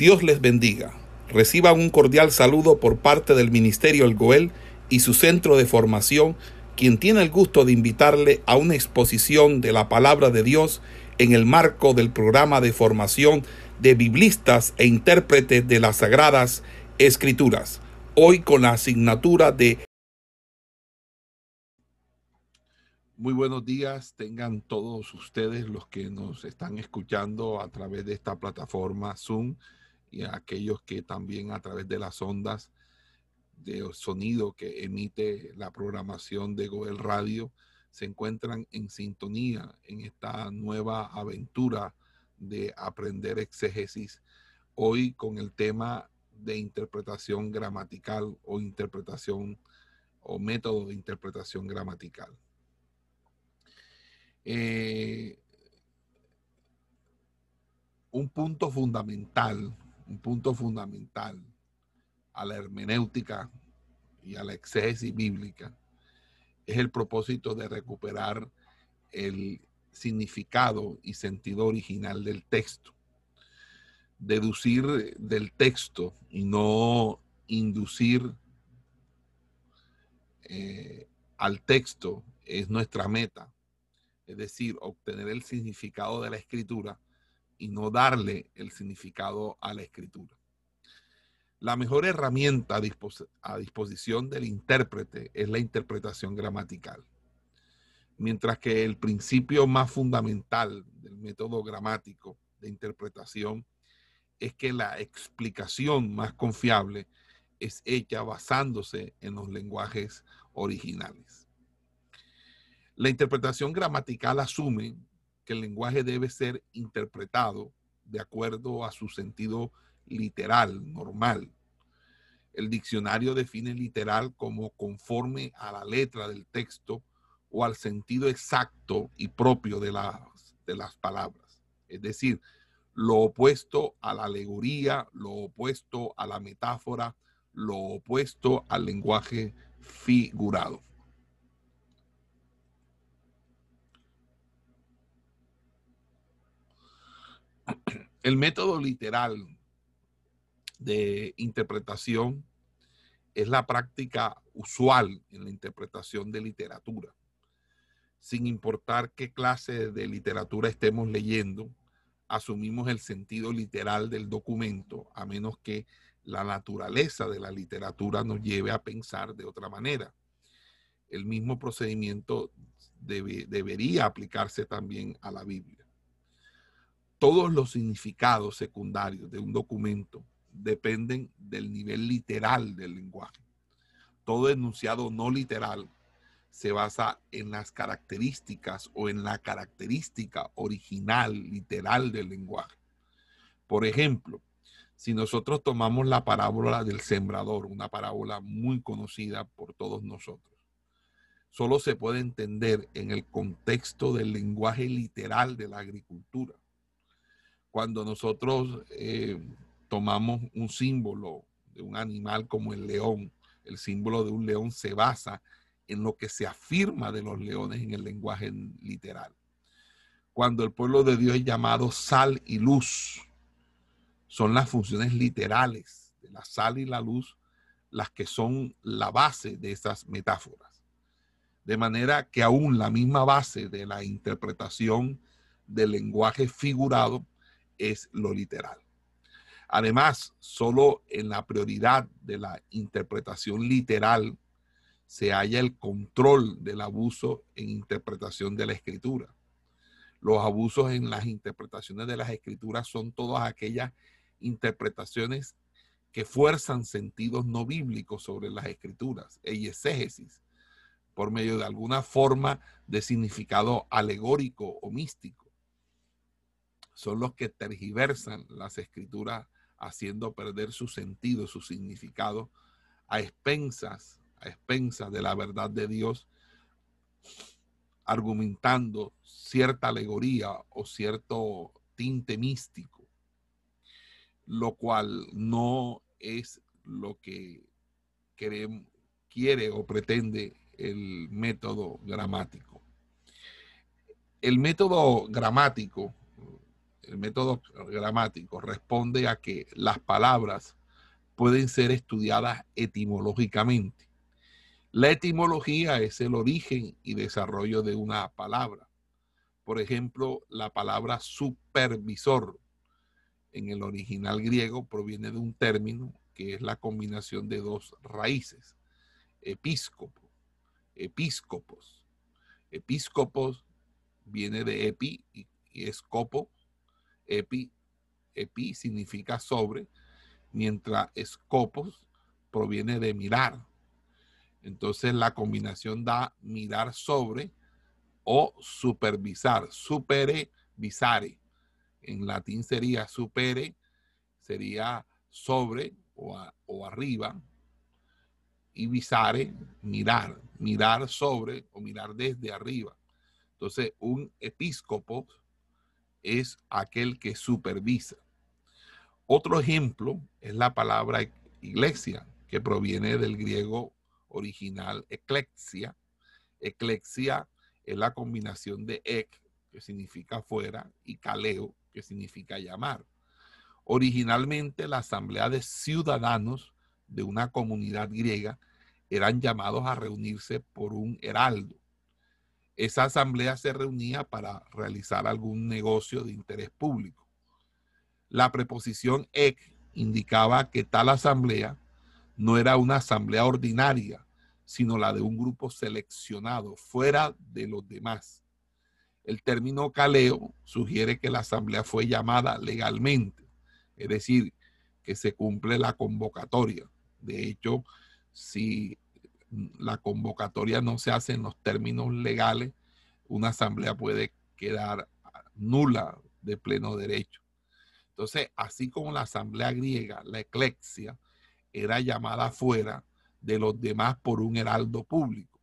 Dios les bendiga. Reciban un cordial saludo por parte del Ministerio El Goel y su centro de formación, quien tiene el gusto de invitarle a una exposición de la palabra de Dios en el marco del programa de formación de biblistas e intérpretes de las Sagradas Escrituras, hoy con la asignatura de Muy buenos días, tengan todos ustedes los que nos están escuchando a través de esta plataforma Zoom y a aquellos que también a través de las ondas de sonido que emite la programación de Goel Radio se encuentran en sintonía en esta nueva aventura de aprender exégesis hoy con el tema de interpretación gramatical o interpretación o método de interpretación gramatical. Eh, un punto fundamental, un punto fundamental a la hermenéutica y a la exégesis bíblica es el propósito de recuperar el significado y sentido original del texto. Deducir del texto y no inducir eh, al texto es nuestra meta es decir, obtener el significado de la escritura y no darle el significado a la escritura. La mejor herramienta a, disposición del intérprete es la interpretación gramatical, mientras que el principio más fundamental del método gramático de interpretación es que la explicación más confiable es hecha basándose en los lenguajes originales. La interpretación gramatical asume que el lenguaje debe ser interpretado de acuerdo a su sentido literal, normal. El diccionario define literal como conforme a la letra del texto o al sentido exacto y propio de las, de las palabras. Es decir, lo opuesto a la alegoría, lo opuesto a la metáfora, lo opuesto al lenguaje figurado. El método literal de interpretación es la práctica usual en la interpretación de literatura. Sin importar qué clase de literatura estemos leyendo, asumimos el sentido literal del documento, a menos que la naturaleza de la literatura nos lleve a pensar de otra manera. El mismo procedimiento debería aplicarse también a la Biblia todos los significados secundarios de un documento dependen del nivel literal del lenguaje. Todo enunciado no literal se basa en las características o en la característica original, literal del lenguaje. Por ejemplo, si nosotros tomamos la parábola del sembrador, una parábola muy conocida por todos nosotros, solo se puede entender en el contexto del lenguaje literal de la agricultura cuando nosotros eh, tomamos un símbolo de un animal como el león, el símbolo de un león se basa en lo que se afirma de los leones en el lenguaje literal. Cuando el pueblo de Dios es llamado sal y luz, son las funciones literales de la sal y la luz las que son la base de esas metáforas. De manera que aún la misma base de la interpretación del lenguaje figurado es lo literal. Además, solo en la prioridad de la interpretación literal se halla el control del abuso en interpretación de la escritura. Los abusos en las interpretaciones de las escrituras son todas aquellas interpretaciones que fuerzan sentidos no bíblicos sobre las escrituras, e exégesis, por medio de alguna forma de significado alegórico o místico son los que tergiversan las escrituras haciendo perder su sentido, su significado, a expensas, a expensas de la verdad de Dios, argumentando cierta alegoría o cierto tinte místico, lo cual no es lo que quiere o pretende el método gramático. El método gramático el método gramático responde a que las palabras pueden ser estudiadas etimológicamente. La etimología es el origen y desarrollo de una palabra. Por ejemplo, la palabra supervisor en el original griego proviene de un término que es la combinación de dos raíces, episcopo, episcopos. Episcopos viene de epi y, es copo. Epi, epi significa sobre, mientras escopos proviene de mirar. Entonces la combinación da mirar sobre o supervisar, supere visare. En latín sería supere, sería sobre o, o arriba, y visare, mirar, mirar sobre o mirar desde arriba. Entonces, un episcopo es aquel que supervisa. Otro ejemplo es la palabra iglesia, que proviene del griego original eclexia. Eclexia es la combinación de ek, que significa fuera, y kaleo, que significa llamar. Originalmente la asamblea de ciudadanos de una comunidad griega eran llamados a reunirse por un heraldo esa asamblea se reunía para realizar algún negocio de interés público. La preposición ek indicaba que tal asamblea no era una asamblea ordinaria, sino la de un grupo seleccionado, fuera de los demás. El término caleo sugiere que la asamblea fue llamada legalmente, es decir, que se cumple la convocatoria. De hecho, si la convocatoria no se hace en los términos legales, una asamblea puede quedar nula de pleno derecho. Entonces, así como la asamblea griega, la eclexia, era llamada fuera de los demás por un heraldo público.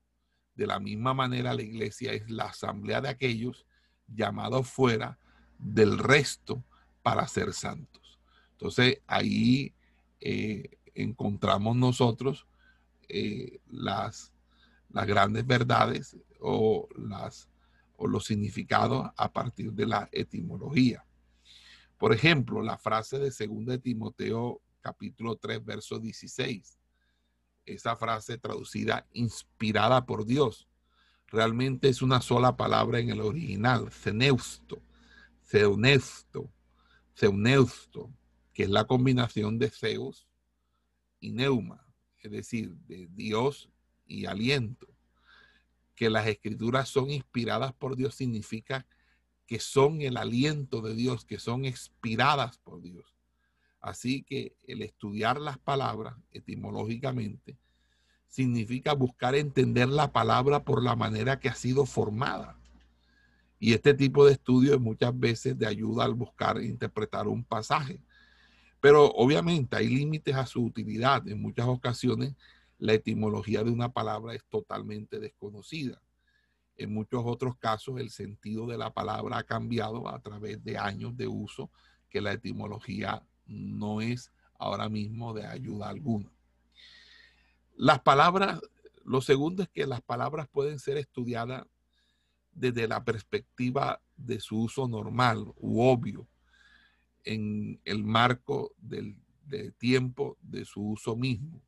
De la misma manera, la iglesia es la asamblea de aquellos llamados fuera del resto para ser santos. Entonces, ahí eh, encontramos nosotros eh, las, las grandes verdades o, las, o los significados a partir de la etimología. Por ejemplo, la frase de 2 Timoteo capítulo 3, verso 16. Esa frase traducida inspirada por Dios. Realmente es una sola palabra en el original, ceneusto, ceuneusto, ceuneusto, que es la combinación de Zeus y neuma es decir, de Dios y aliento. Que las escrituras son inspiradas por Dios significa que son el aliento de Dios, que son inspiradas por Dios. Así que el estudiar las palabras etimológicamente significa buscar entender la palabra por la manera que ha sido formada. Y este tipo de estudio muchas veces de ayuda al buscar interpretar un pasaje. Pero obviamente hay límites a su utilidad. En muchas ocasiones la etimología de una palabra es totalmente desconocida. En muchos otros casos el sentido de la palabra ha cambiado a través de años de uso que la etimología no es ahora mismo de ayuda alguna. Las palabras, lo segundo es que las palabras pueden ser estudiadas desde la perspectiva de su uso normal u obvio en el marco del, tiempo de su uso mismo.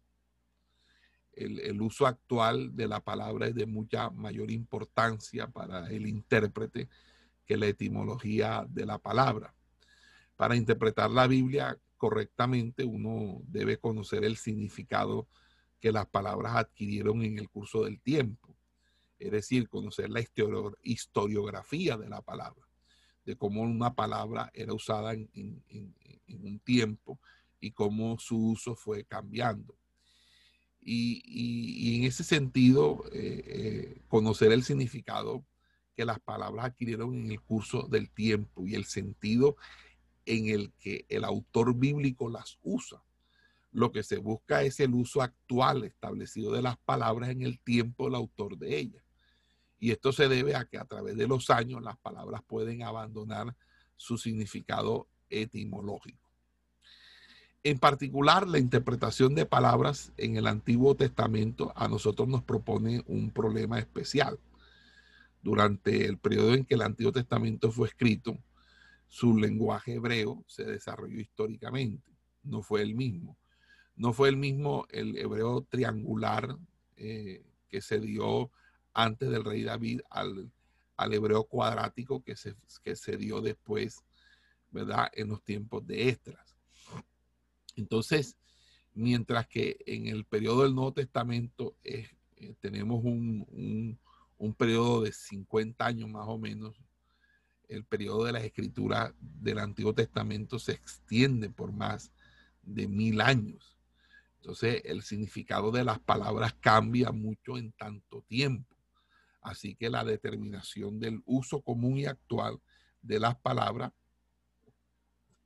El, el, uso actual de la palabra es de mucha mayor importancia para el intérprete que la etimología de la palabra. Para interpretar la Biblia correctamente, uno debe conocer el significado que las palabras adquirieron en el curso del tiempo, es decir, conocer la historiografía de la palabra de cómo una palabra era usada en, un tiempo y cómo su uso fue cambiando. Y, en ese sentido, eh, eh, conocer el significado que las palabras adquirieron en el curso del tiempo y el sentido en el que el autor bíblico las usa. Lo que se busca es el uso actual establecido de las palabras en el tiempo del autor de ellas. Y esto se debe a que a través de los años las palabras pueden abandonar su significado etimológico. En particular, la interpretación de palabras en el Antiguo Testamento a nosotros nos propone un problema especial. Durante el periodo en que el Antiguo Testamento fue escrito, su lenguaje hebreo se desarrolló históricamente, no fue el mismo. No fue el mismo el hebreo triangular eh, que se dio antes del rey David al, hebreo cuadrático que se, que se dio después, ¿verdad? En los tiempos de Estras. Entonces, mientras que en el periodo del Nuevo Testamento eh, tenemos un, un, periodo de 50 años más o menos, el periodo de las escrituras del Antiguo Testamento se extiende por más de mil años. Entonces, el significado de las palabras cambia mucho en tanto tiempo. Así que la determinación del uso común y actual de las palabras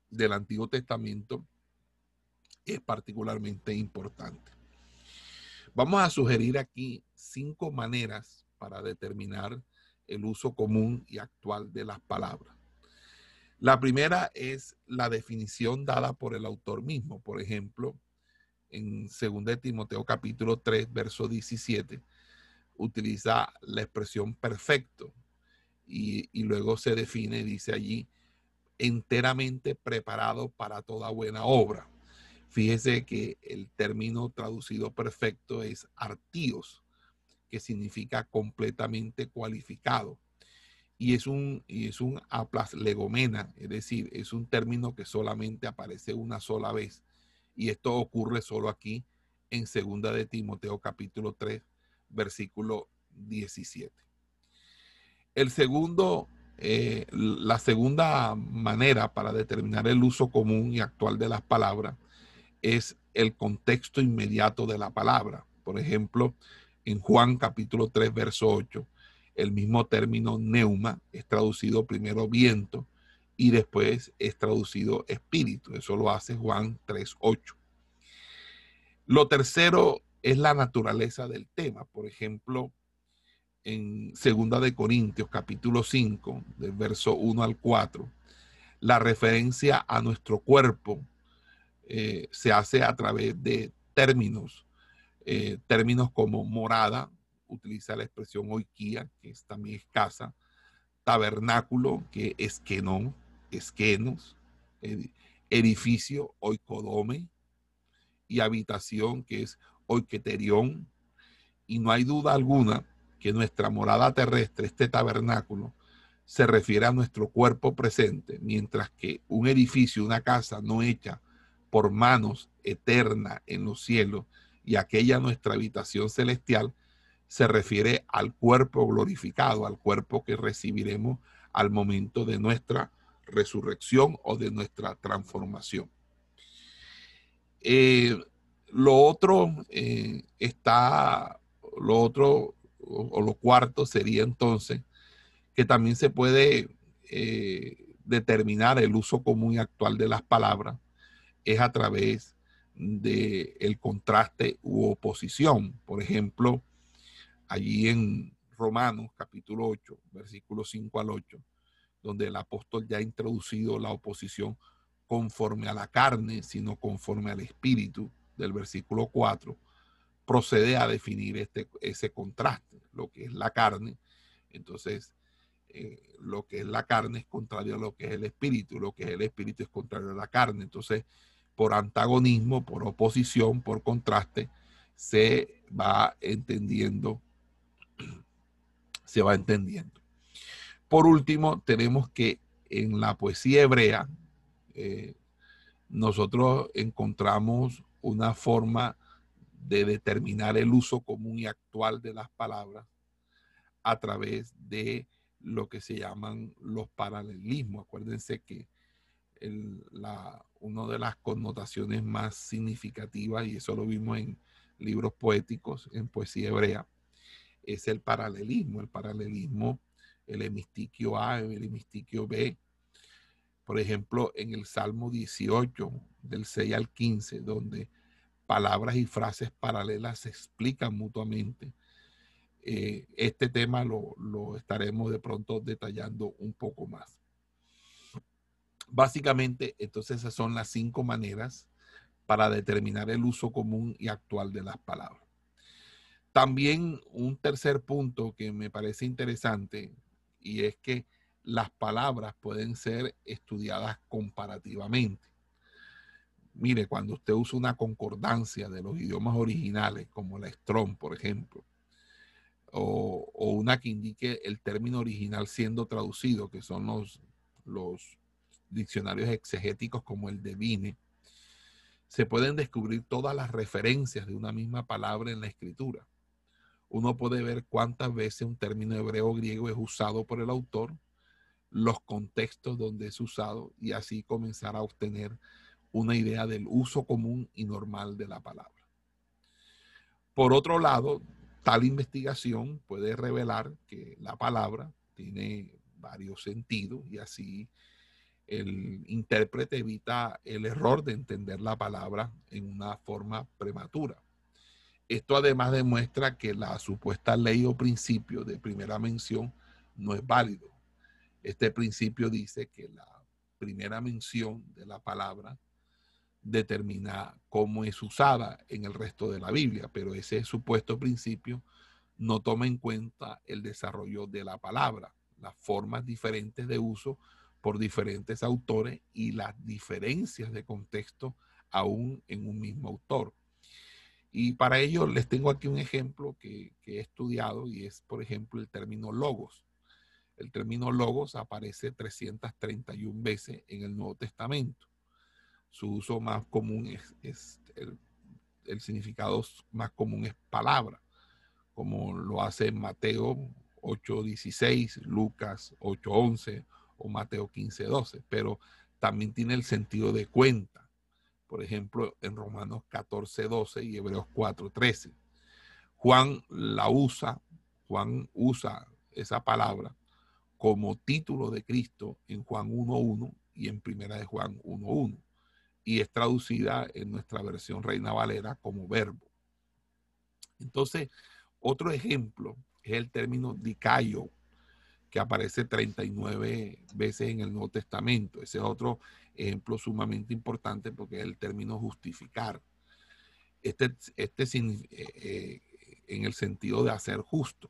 del Antiguo Testamento es particularmente importante. Vamos a sugerir aquí cinco maneras para determinar el uso común y actual de las palabras. La primera es la definición dada por el autor mismo. Por ejemplo, en 2 Timoteo capítulo 3, verso 17, utiliza la expresión perfecto y, y luego se define, dice allí, enteramente preparado para toda buena obra. Fíjese que el término traducido perfecto es artíos, que significa completamente cualificado. Y es un, y es un aplas legomena, es decir, es un término que solamente aparece una sola vez. Y esto ocurre solo aquí en segunda de Timoteo capítulo 3, versículo 17. El segundo, eh, la segunda manera para determinar el uso común y actual de las palabras es el contexto inmediato de la palabra. Por ejemplo, en Juan capítulo 3, verso 8, el mismo término neuma es traducido primero viento y después es traducido espíritu. Eso lo hace Juan 3, 8. Lo tercero es la naturaleza del tema. Por ejemplo, en Segunda de Corintios capítulo 5, del verso 1 al 4, la referencia a nuestro cuerpo eh, se hace a través de términos, eh, términos como morada, utiliza la expresión oikia, que es también escasa, tabernáculo, que es no, esquenos, edificio, oikodome, y habitación, que es oiketerión. Y no hay duda alguna que nuestra morada terrestre, este tabernáculo, se refiere a nuestro cuerpo presente, mientras que un edificio, una casa no hecha por manos eterna en los cielos y aquella nuestra habitación celestial se refiere al cuerpo glorificado, al cuerpo que recibiremos al momento de nuestra resurrección o de nuestra transformación. Eh, lo otro eh, está, lo otro o, lo cuarto sería entonces que también se puede eh, determinar el uso común y actual de las palabras es a través del el contraste u oposición. Por ejemplo, allí en Romanos capítulo 8, versículos 5 al 8, donde el apóstol ya ha introducido la oposición conforme a la carne, sino conforme al espíritu, del versículo 4, procede a definir este, ese contraste, lo que es la carne. Entonces, eh, lo que es la carne es contrario a lo que es el espíritu, lo que es el espíritu es contrario a la carne. Entonces, por antagonismo, por oposición, por contraste, se va entendiendo, se va entendiendo. Por último, tenemos que en la poesía hebrea, eh, nosotros encontramos una forma de determinar el uso común y actual de las palabras a través de lo que se llaman los paralelismos. Acuérdense que la, una de las connotaciones más significativas, y eso lo vimos en libros poéticos, en poesía hebrea, es el paralelismo. El paralelismo, el hemistiquio A, el hemistiquio B. Por ejemplo, en el Salmo 18, del 6 al 15, donde palabras y frases paralelas se explican mutuamente. Eh, este tema lo, lo estaremos de pronto detallando un poco más. Básicamente, entonces esas son las cinco maneras para determinar el uso común y actual de las palabras. También un tercer punto que me parece interesante y es que las palabras pueden ser estudiadas comparativamente. Mire, cuando usted usa una concordancia de los idiomas originales, como la Strong, por ejemplo, o, una que indique el término original siendo traducido, que son los, los diccionarios exegéticos como el de Vine, se pueden descubrir todas las referencias de una misma palabra en la escritura. Uno puede ver cuántas veces un término hebreo o griego es usado por el autor, los contextos donde es usado y así comenzar a obtener una idea del uso común y normal de la palabra. Por otro lado, tal investigación puede revelar que la palabra tiene varios sentidos y así el intérprete evita el error de entender la palabra en una forma prematura. Esto además demuestra que la supuesta ley o principio de primera mención no es válido. Este principio dice que la primera mención de la palabra determina cómo es usada en el resto de la Biblia, pero ese supuesto principio no toma en cuenta el desarrollo de la palabra, las formas diferentes de uso por diferentes autores y las diferencias de contexto aún en un mismo autor. Y para ello les tengo aquí un ejemplo que, que he estudiado y es, por ejemplo, el término logos. El término logos aparece 331 veces en el Nuevo Testamento su uso más común es, el, significado más común es palabra, como lo hace Mateo 8.16, Lucas 8.11 o Mateo 15.12, pero también tiene el sentido de cuenta. Por ejemplo, en Romanos 14.12 y Hebreos 4.13. Juan la usa, Juan usa esa palabra como título de Cristo en Juan 1.1 y en Primera de Juan 1.1 y es traducida en nuestra versión Reina Valera como verbo. Entonces, otro ejemplo es el término dicayo, que aparece 39 veces en el Nuevo Testamento. Ese es otro ejemplo sumamente importante porque es el término justificar. Este, este eh, eh, en el sentido de hacer justo.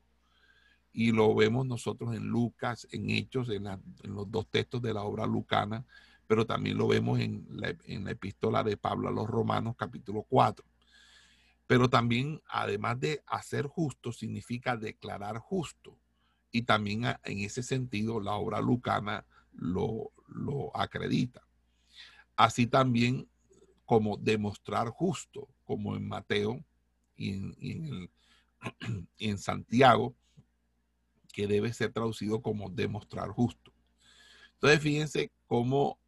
Y lo vemos nosotros en Lucas, en Hechos, en, en los dos textos de la obra lucana, pero también lo vemos en la, epístola de Pablo a los Romanos capítulo 4. Pero también, además de hacer justo, significa declarar justo. Y también en ese sentido la obra lucana lo, acredita. Así también como demostrar justo, como en Mateo y en, y en Santiago, que debe ser traducido como demostrar justo. Entonces, fíjense cómo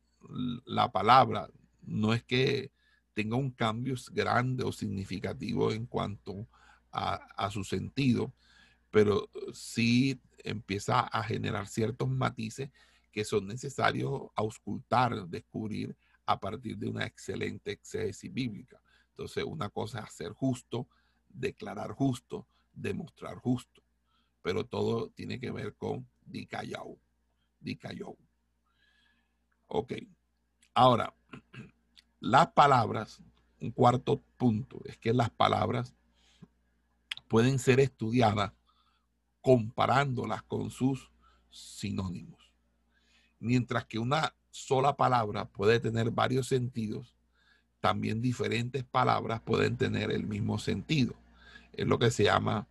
la palabra no es que tenga un cambio grande o significativo en cuanto a, su sentido, pero sí empieza a generar ciertos matices que son necesarios auscultar, descubrir a partir de una excelente exégesis bíblica. Entonces, una cosa es hacer justo, declarar justo, demostrar justo, pero todo tiene que ver con dicayau, dicayau. Ok. Ahora, las palabras, un cuarto punto, es que las palabras pueden ser estudiadas comparándolas con sus sinónimos. Mientras que una sola palabra puede tener varios sentidos, también diferentes palabras pueden tener el mismo sentido. Es lo que se llama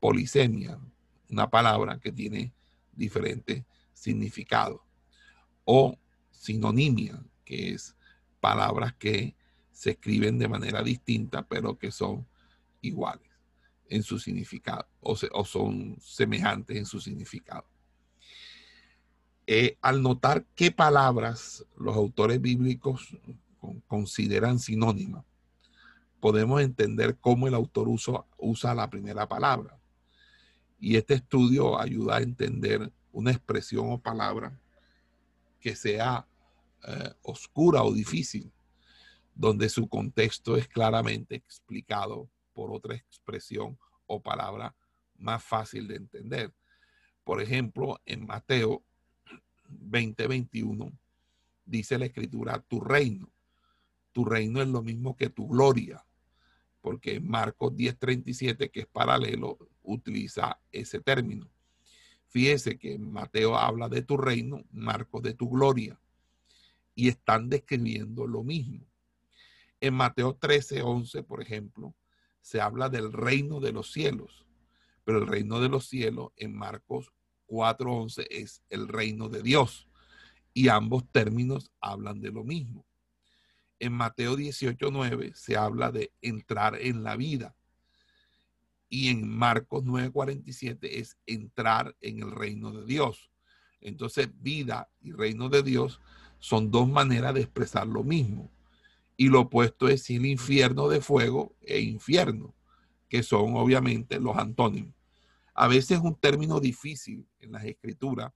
polisemia, una palabra que tiene diferentes significados. O sinonimia, que es palabras que se escriben de manera distinta, pero que son iguales en su significado o, son semejantes en su significado. Eh, al notar qué palabras los autores bíblicos consideran sinónimas, podemos entender cómo el autor usa, usa la primera palabra. Y este estudio ayuda a entender una expresión o palabra que sea eh, oscura o difícil, donde su contexto es claramente explicado por otra expresión o palabra más fácil de entender. Por ejemplo, en Mateo 20:21 dice la escritura, tu reino. Tu reino es lo mismo que tu gloria, porque Marcos 10:37, que es paralelo, utiliza ese término. Fíjese que Mateo habla de tu reino, Marcos de tu gloria, y están describiendo lo mismo. En Mateo 13, 11, por ejemplo, se habla del reino de los cielos, pero el reino de los cielos en Marcos 4, 11 es el reino de Dios, y ambos términos hablan de lo mismo. En Mateo 18, 9 se habla de entrar en la vida, y en Marcos 9:47 es entrar en el reino de Dios. Entonces, vida y reino de Dios son dos maneras de expresar lo mismo. Y lo opuesto es el infierno de fuego e infierno, que son obviamente los antónimos. A veces un término difícil en las escrituras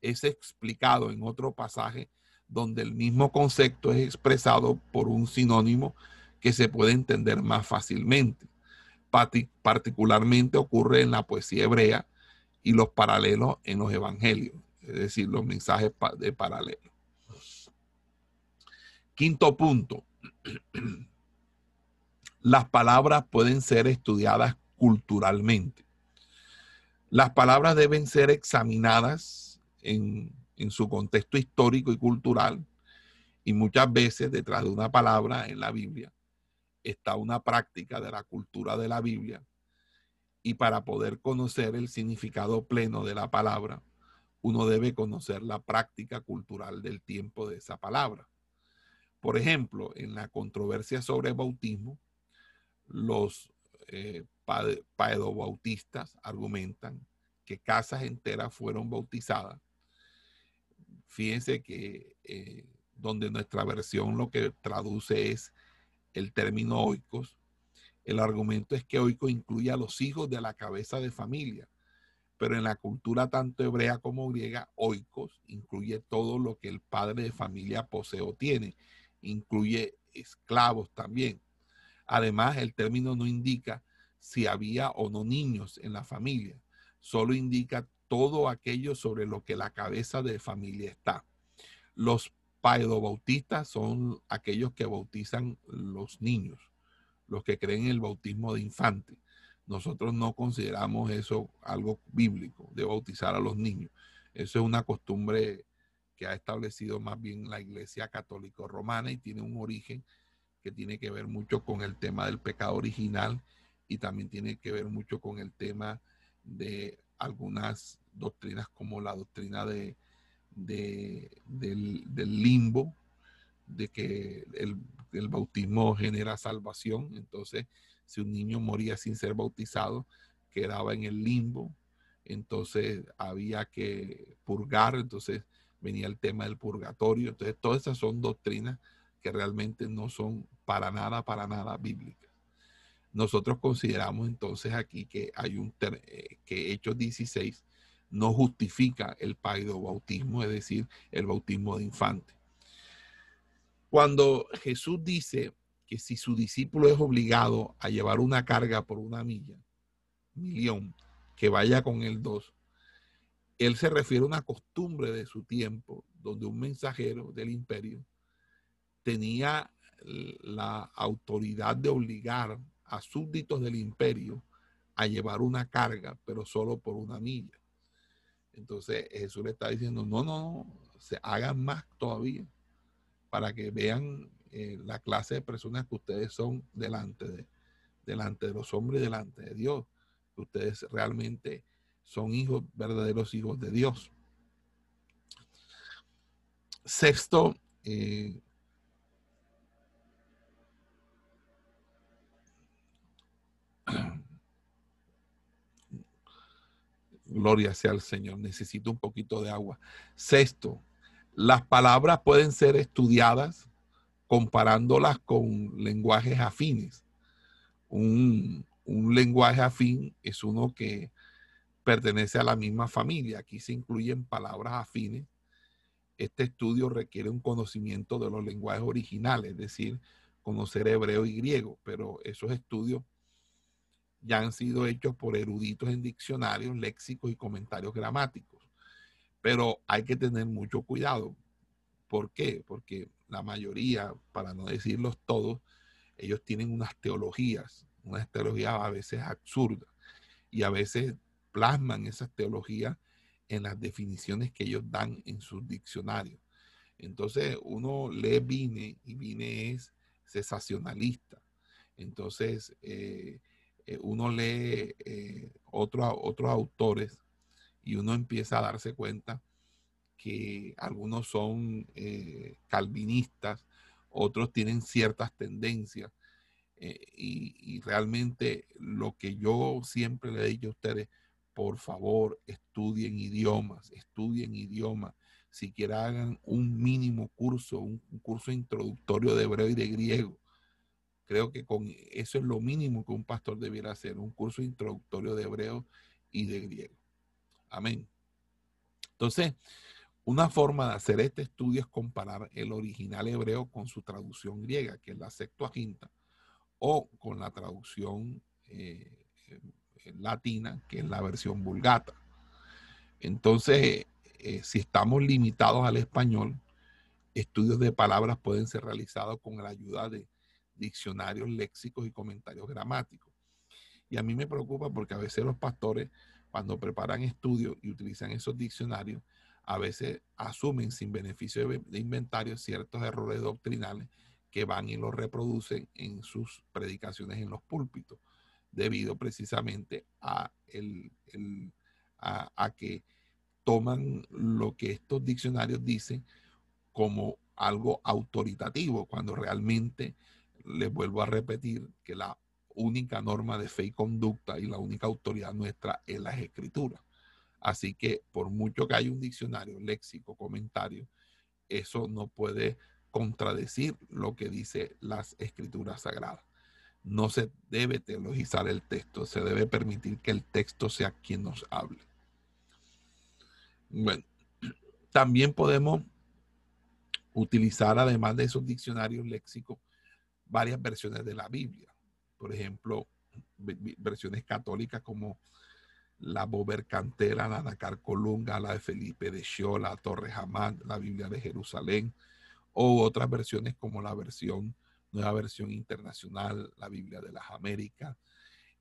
es explicado en otro pasaje donde el mismo concepto es expresado por un sinónimo que se puede entender más fácilmente particularmente ocurre en la poesía hebrea y los paralelos en los evangelios, es decir, los mensajes de paralelo. Quinto punto. Las palabras pueden ser estudiadas culturalmente. Las palabras deben ser examinadas en, en su contexto histórico y cultural y muchas veces detrás de una palabra en la Biblia está una práctica de la cultura de la Biblia y para poder conocer el significado pleno de la palabra, uno debe conocer la práctica cultural del tiempo de esa palabra. Por ejemplo, en la controversia sobre bautismo, los eh, paedobautistas argumentan que casas enteras fueron bautizadas. Fíjense que eh, donde nuestra versión lo que traduce es el término oikos, el argumento es que oikos incluye a los hijos de la cabeza de familia, pero en la cultura tanto hebrea como griega, oikos incluye todo lo que el padre de familia posee o tiene, incluye esclavos también. Además, el término no indica si había o no niños en la familia, solo indica todo aquello sobre lo que la cabeza de familia está. Los paedobautistas son aquellos que bautizan los niños, los que creen en el bautismo de infante. Nosotros no consideramos eso algo bíblico, de bautizar a los niños. Eso es una costumbre que ha establecido más bien la Iglesia Católica Romana y tiene un origen que tiene que ver mucho con el tema del pecado original y también tiene que ver mucho con el tema de algunas doctrinas como la doctrina de, de, del, limbo, de que el, el, bautismo genera salvación. Entonces, si un niño moría sin ser bautizado, quedaba en el limbo. Entonces, había que purgar. Entonces, venía el tema del purgatorio. Entonces, todas esas son doctrinas que realmente no son para nada, para nada bíblicas. Nosotros consideramos entonces aquí que hay un, eh, que Hechos 16 no justifica el bautismo, es decir, el bautismo de infante. Cuando Jesús dice que si su discípulo es obligado a llevar una carga por una milla, millón, que vaya con él dos, él se refiere a una costumbre de su tiempo, donde un mensajero del imperio tenía la autoridad de obligar a súbditos del imperio a llevar una carga, pero solo por una milla. Entonces Jesús le está diciendo, no, no, no, se hagan más todavía para que vean eh, la clase de personas que ustedes son delante de, delante de los hombres y delante de Dios. Ustedes realmente son hijos, verdaderos hijos de Dios. Sexto, eh, Gloria sea al Señor. Necesito un poquito de agua. Sexto, las palabras pueden ser estudiadas comparándolas con lenguajes afines. Un, lenguaje afín es uno que pertenece a la misma familia. Aquí se incluyen palabras afines. Este estudio requiere un conocimiento de los lenguajes originales, es decir, conocer hebreo y griego, pero esos estudios ya han sido hechos por eruditos en diccionarios, léxicos y comentarios gramáticos. Pero hay que tener mucho cuidado. ¿Por qué? Porque la mayoría, para no decirlos todos, ellos tienen unas teologías, unas teologías a veces absurdas y a veces plasman esas teologías en las definiciones que ellos dan en sus diccionarios. Entonces uno lee Vine y Vine es sensacionalista. Entonces eh, eh, uno lee eh, otros autores y uno empieza a darse cuenta que algunos son calvinistas, otros tienen ciertas tendencias. y, realmente lo que yo siempre le he dicho a ustedes, por favor, estudien idiomas, estudien idiomas. Siquiera hagan un mínimo curso, un, curso introductorio de hebreo y de griego. Creo que con eso es lo mínimo que un pastor debiera hacer, un curso introductorio de hebreo y de griego. Amén. Entonces, una forma de hacer este estudio es comparar el original hebreo con su traducción griega, que es la Septuaginta, o con la traducción eh, latina, que es la versión vulgata. Entonces, eh, si estamos limitados al español, estudios de palabras pueden ser realizados con la ayuda de diccionarios léxicos y comentarios gramáticos. Y a mí me preocupa porque a veces los pastores, cuando preparan estudios y utilizan esos diccionarios, a veces asumen sin beneficio de inventario ciertos errores doctrinales que van y los reproducen en sus predicaciones en los púlpitos debido precisamente a, el, a, que toman lo que estos diccionarios dicen como algo autoritativo, cuando realmente les vuelvo a repetir que la única norma de fe y conducta y la única autoridad nuestra es las escrituras. Así que por mucho que haya un diccionario, léxico, comentario, eso no puede contradecir lo que dice las escrituras sagradas no se debe teologizar el texto, se debe permitir que el texto sea quien nos hable. Bueno, también podemos utilizar, además de esos diccionarios léxicos, varias versiones de la Biblia. Por ejemplo, versiones católicas como la Bober Cantera, la Nacar Colunga, la de Felipe de Xio, la Torre Hamad, la Biblia de Jerusalén, o otras versiones como la versión nueva versión internacional, la Biblia de las Américas,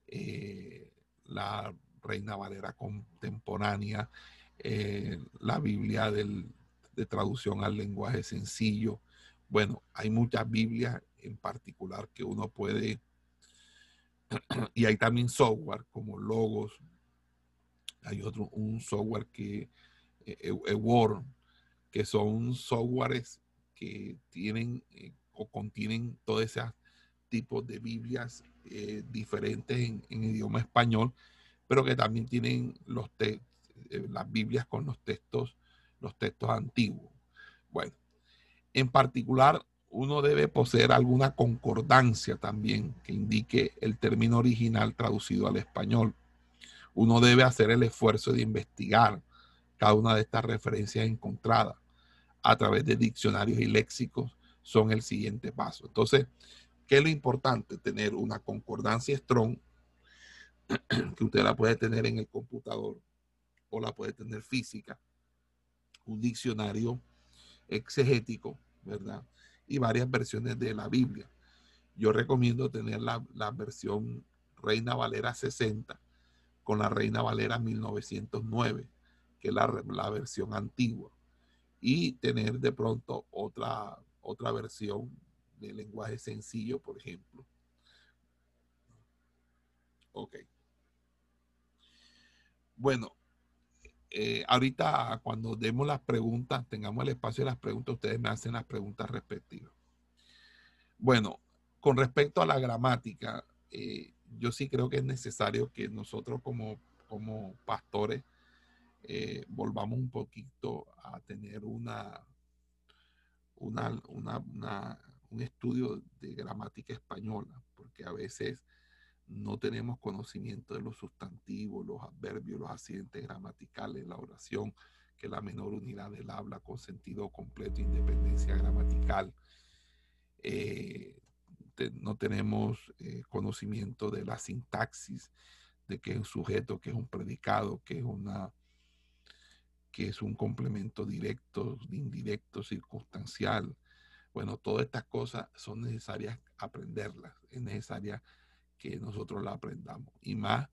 eh, la Reina Valera contemporánea, eh, la Biblia de traducción al lenguaje sencillo. Bueno, hay muchas Biblias en particular que uno puede, y hay también software como Logos, hay otro, un software que, eh, Word, que son softwares que tienen o contienen todos esos tipos de Biblias eh, diferentes en, idioma español, pero que también tienen los eh, las Biblias con los textos, los textos antiguos. Bueno, en particular, uno debe poseer alguna concordancia también que indique el término original traducido al español. Uno debe hacer el esfuerzo de investigar cada una de estas referencias encontradas a través de diccionarios y léxicos son el siguiente paso. Entonces, ¿qué es lo importante? Tener una concordancia strong, que usted la puede tener en el computador o la puede tener física, un diccionario exegético, ¿verdad? Y varias versiones de la Biblia. Yo recomiendo tener la, versión Reina Valera 60 con la Reina Valera 1909, que es la, la versión antigua, y tener de pronto otra otra versión de lenguaje sencillo, por ejemplo. Ok. Bueno, eh, ahorita cuando demos las preguntas, tengamos el espacio de las preguntas, ustedes me hacen las preguntas respectivas. Bueno, con respecto a la gramática, eh, yo sí creo que es necesario que nosotros como, como pastores eh, volvamos un poquito a tener una, una, un estudio de gramática española, porque a veces no tenemos conocimiento de los sustantivos, los adverbios, los accidentes gramaticales, la oración, que la menor unidad del habla con sentido completo, independencia gramatical. Eh, no tenemos eh, conocimiento de la sintaxis, de qué es un sujeto, qué es un predicado, qué es una que es un complemento directo, indirecto, circunstancial. Bueno, todas estas cosas son necesarias aprenderlas, es necesaria que nosotros la aprendamos. Y más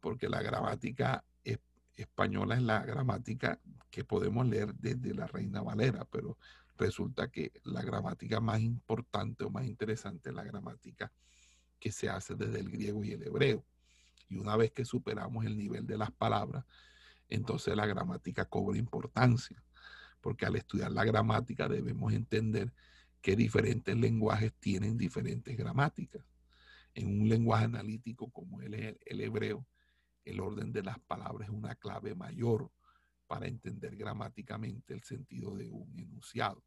porque la gramática es, española es la gramática que podemos leer desde la Reina Valera, pero resulta que la gramática más importante o más interesante es la gramática que se hace desde el griego y el hebreo. Y una vez que superamos el nivel de las palabras, entonces la gramática cobra importancia, porque al estudiar la gramática debemos entender que diferentes lenguajes tienen diferentes gramáticas. En un lenguaje analítico como el, hebreo, el orden de las palabras es una clave mayor para entender gramáticamente el sentido de un enunciado.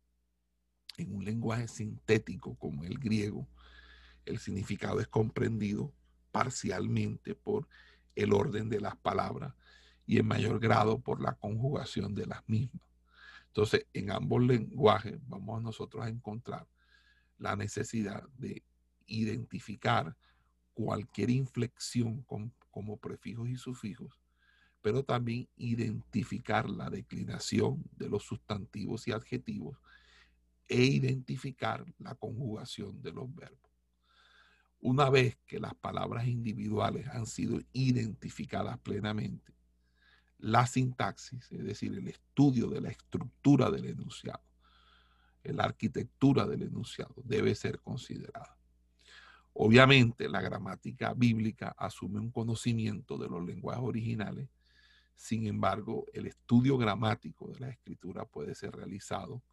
En un lenguaje sintético como el griego, el significado es comprendido parcialmente por el orden de las palabras y en mayor grado por la conjugación de las mismas. Entonces, en ambos lenguajes vamos nosotros a encontrar la necesidad de identificar cualquier inflexión como prefijos y sufijos, pero también identificar la declinación de los sustantivos y adjetivos e identificar la conjugación de los verbos. Una vez que las palabras individuales han sido identificadas plenamente, la sintaxis, es decir, el estudio de la estructura del enunciado, la arquitectura del enunciado, debe ser considerada. Obviamente, la gramática bíblica asume un conocimiento de los lenguajes originales, sin embargo, el estudio gramático de la escritura puede ser realizado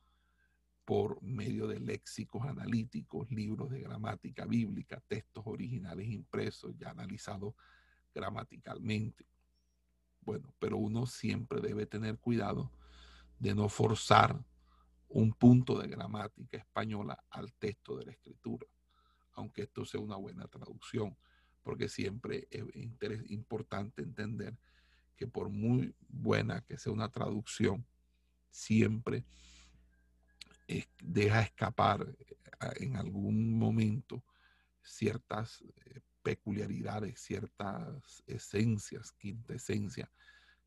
por medio de léxicos analíticos, libros de gramática bíblica, textos originales impresos, ya analizados gramaticalmente. Bueno, pero uno siempre debe tener cuidado de no forzar un punto de gramática española al texto de la escritura, aunque esto sea una buena traducción, porque siempre es importante entender que por muy buena que sea una traducción, siempre deja escapar eh, en algún momento ciertas eh, peculiaridades, ciertas esencias, quinta esencia,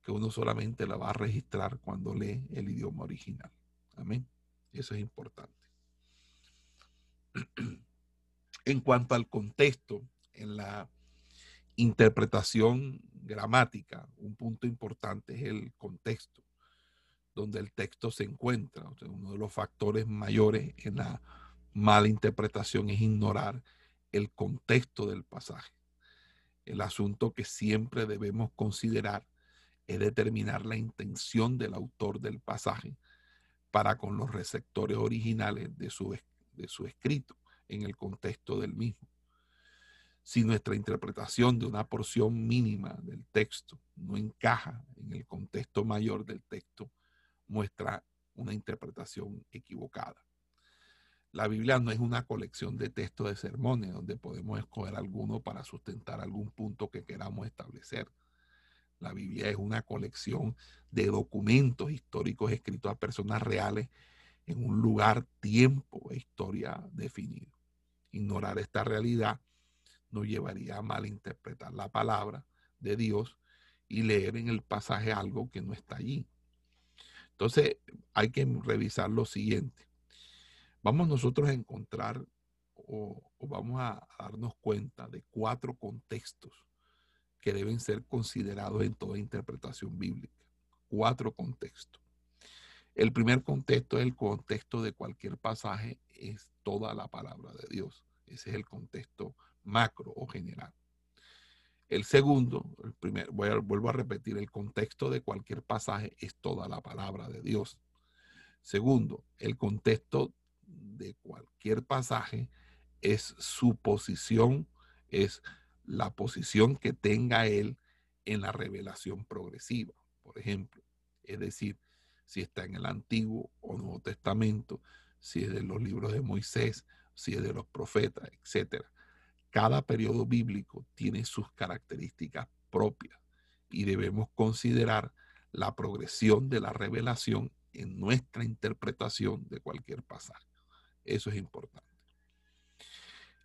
que uno solamente la va a registrar cuando lee el idioma original. Amén. Eso es importante. En cuanto al contexto, en la interpretación gramática, un punto importante es el contexto donde el texto se encuentra. uno de los factores mayores en la mala interpretación es ignorar el contexto del pasaje. El asunto que siempre debemos considerar es determinar la intención del autor del pasaje para con los receptores originales de su, de su escrito en el contexto del mismo. Si nuestra interpretación de una porción mínima del texto no encaja en el contexto mayor del texto, muestra una interpretación equivocada. La Biblia no es una colección de textos de sermones donde podemos escoger alguno para sustentar algún punto que queramos establecer. La Biblia es una colección de documentos históricos escritos a personas reales en un lugar, tiempo e historia definido. Ignorar esta realidad nos llevaría a malinterpretar la palabra de Dios y leer en el pasaje algo que no está allí. Entonces hay que revisar lo siguiente. Vamos nosotros a encontrar o, vamos a, darnos cuenta de cuatro contextos que deben ser considerados en toda interpretación bíblica. Cuatro contextos. El primer contexto es el contexto de cualquier pasaje, es toda la palabra de Dios. Ese es el contexto macro o general. El segundo, el primer, vuelvo a repetir, el contexto de cualquier pasaje es toda la palabra de Dios. Segundo, el contexto de cualquier pasaje es su posición, es la posición que tenga él en la revelación progresiva, por ejemplo. Es decir, si está en el Antiguo o Nuevo Testamento, si es de los libros de Moisés, si es de los profetas, etcétera. Cada periodo bíblico tiene sus características propias y debemos considerar la progresión de la revelación en nuestra interpretación de cualquier pasaje. Eso es importante.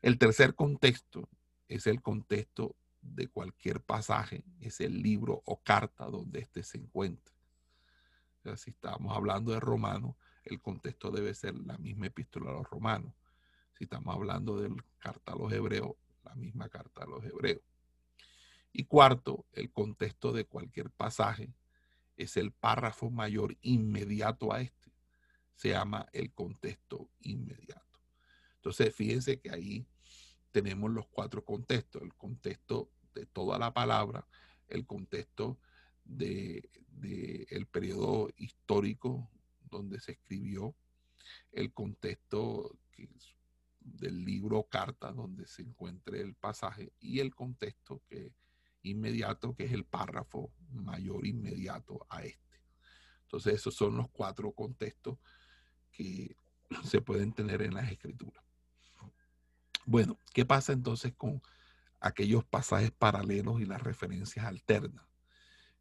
El tercer contexto es el contexto de cualquier pasaje, es el libro o carta donde éste se encuentra. Si estamos hablando de Romanos, el contexto debe ser la misma epístola a los romanos. Si estamos hablando del carta a los hebreos, la misma carta a los hebreos. Y cuarto, el contexto de cualquier pasaje es el párrafo mayor inmediato a este. Se llama el contexto inmediato. Entonces, fíjense que ahí tenemos los cuatro contextos. El contexto de toda la palabra, el contexto del de, el periodo histórico donde se escribió, el contexto del libro carta donde se encuentre el pasaje y el contexto que inmediato, que es el párrafo mayor inmediato a este. Entonces, esos son los cuatro contextos que se pueden tener en las escrituras. Bueno, ¿qué pasa entonces con aquellos pasajes paralelos y las referencias alternas?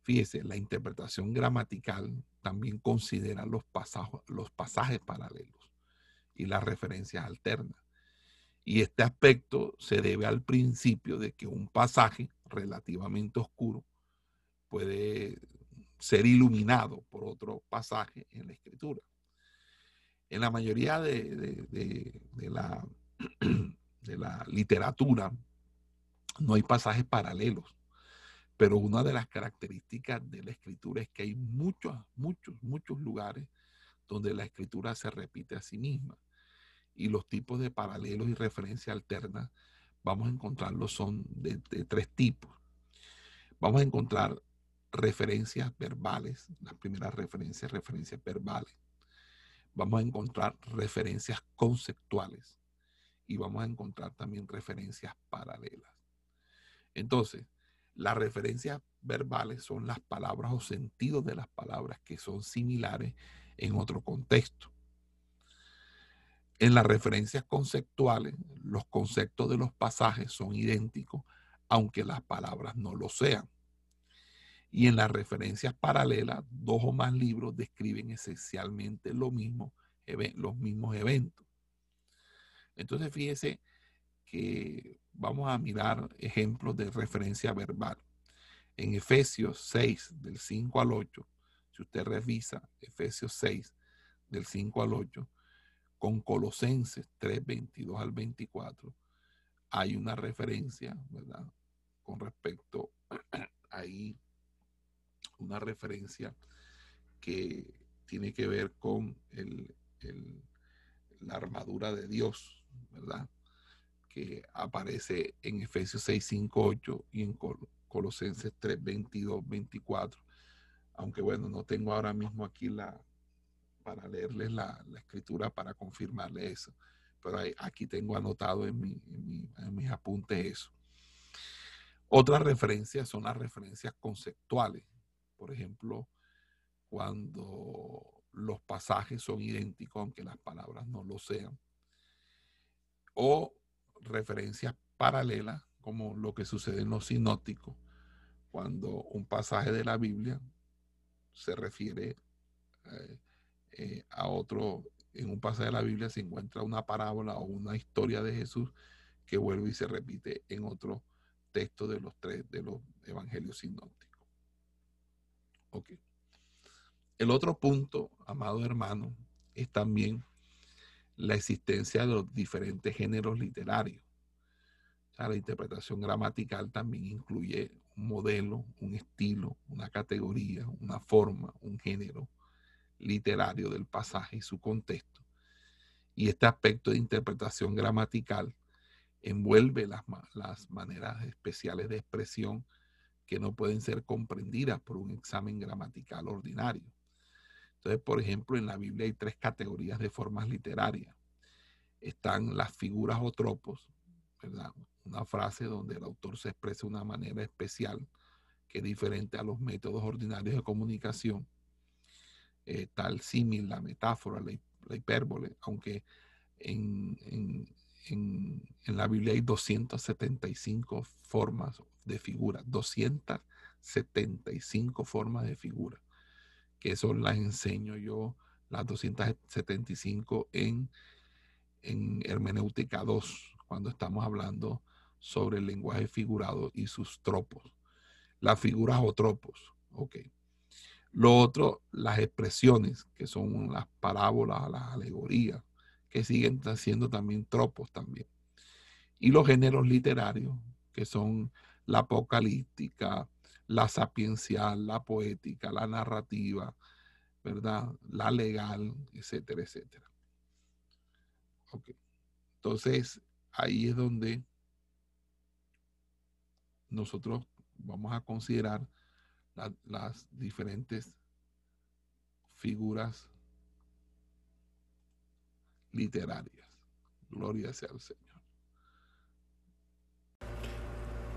Fíjese, la interpretación gramatical también considera los, pasajes, los pasajes paralelos y las referencias alternas. Y este aspecto se debe al principio de que un pasaje relativamente oscuro puede ser iluminado por otro pasaje en la escritura. En la mayoría de, la, de la literatura no hay pasajes paralelos, pero una de las características de la escritura es que hay muchos, muchos, muchos lugares donde la escritura se repite a sí misma. Y los tipos de paralelos y referencia alternas vamos a encontrarlos son de, tres tipos. Vamos a encontrar referencias verbales, las primeras referencias, referencias verbales. Vamos a encontrar referencias conceptuales y vamos a encontrar también referencias paralelas. Entonces, las referencias verbales son las palabras o sentidos de las palabras que son similares en otro contexto. En las referencias conceptuales, los conceptos de los pasajes son idénticos, aunque las palabras no lo sean. Y en las referencias paralelas, dos o más libros describen esencialmente lo mismo, los mismos eventos. Entonces, fíjese que vamos a mirar ejemplos de referencia verbal. En Efesios 6, del 5 al 8, si usted revisa Efesios 6, del 5 al 8, con Colosenses 3, 22 al 24, hay una referencia, ¿verdad? Con respecto ahí, una referencia que tiene que ver con el, la armadura de Dios, ¿verdad? Que aparece en Efesios 6, 5, 8 y en Colosenses 3, 22, 24. Aunque bueno, no tengo ahora mismo aquí la, para leerles la, escritura para confirmarle eso. Pero aquí tengo anotado en, mis apuntes eso. Otras referencias son las referencias conceptuales. Por ejemplo, cuando los pasajes son idénticos, aunque las palabras no lo sean. O referencias paralelas, como lo que sucede en los sinópticos, cuando un pasaje de la Biblia se refiere eh, eh, a otro, en un pasaje de la Biblia se encuentra una parábola o una historia de Jesús que vuelve y se repite en otro texto de los tres de los evangelios sinópticos. Ok. El otro punto, amado hermano, es también la existencia de los diferentes géneros literarios. la interpretación gramatical también incluye un modelo, un estilo, una categoría, una forma, un género literario del pasaje y su contexto. Y este aspecto de interpretación gramatical envuelve las, las maneras especiales de expresión que no pueden ser comprendidas por un examen gramatical ordinario. Entonces, por ejemplo, en la Biblia hay tres categorías de formas literarias. Están las figuras o tropos, ¿verdad? Una frase donde el autor se expresa de una manera especial que es diferente a los métodos ordinarios de comunicación eh, tal símil, la metáfora, la, hipérbole, aunque en, la Biblia hay 275 formas de figura, 275 formas de figura, que eso las enseño yo, las 275 en, en Hermenéutica 2, cuando estamos hablando sobre el lenguaje figurado y sus tropos. Las figuras o tropos, ok. Lo otro, las expresiones, que son las parábolas, las alegorías, que siguen siendo también tropos también. Y los géneros literarios, que son la apocalíptica, la sapiencial, la poética, la narrativa, ¿verdad? La legal, etcétera, etcétera. Ok. Entonces, ahí es donde nosotros vamos a considerar las diferentes figuras literarias. Gloria sea al Señor.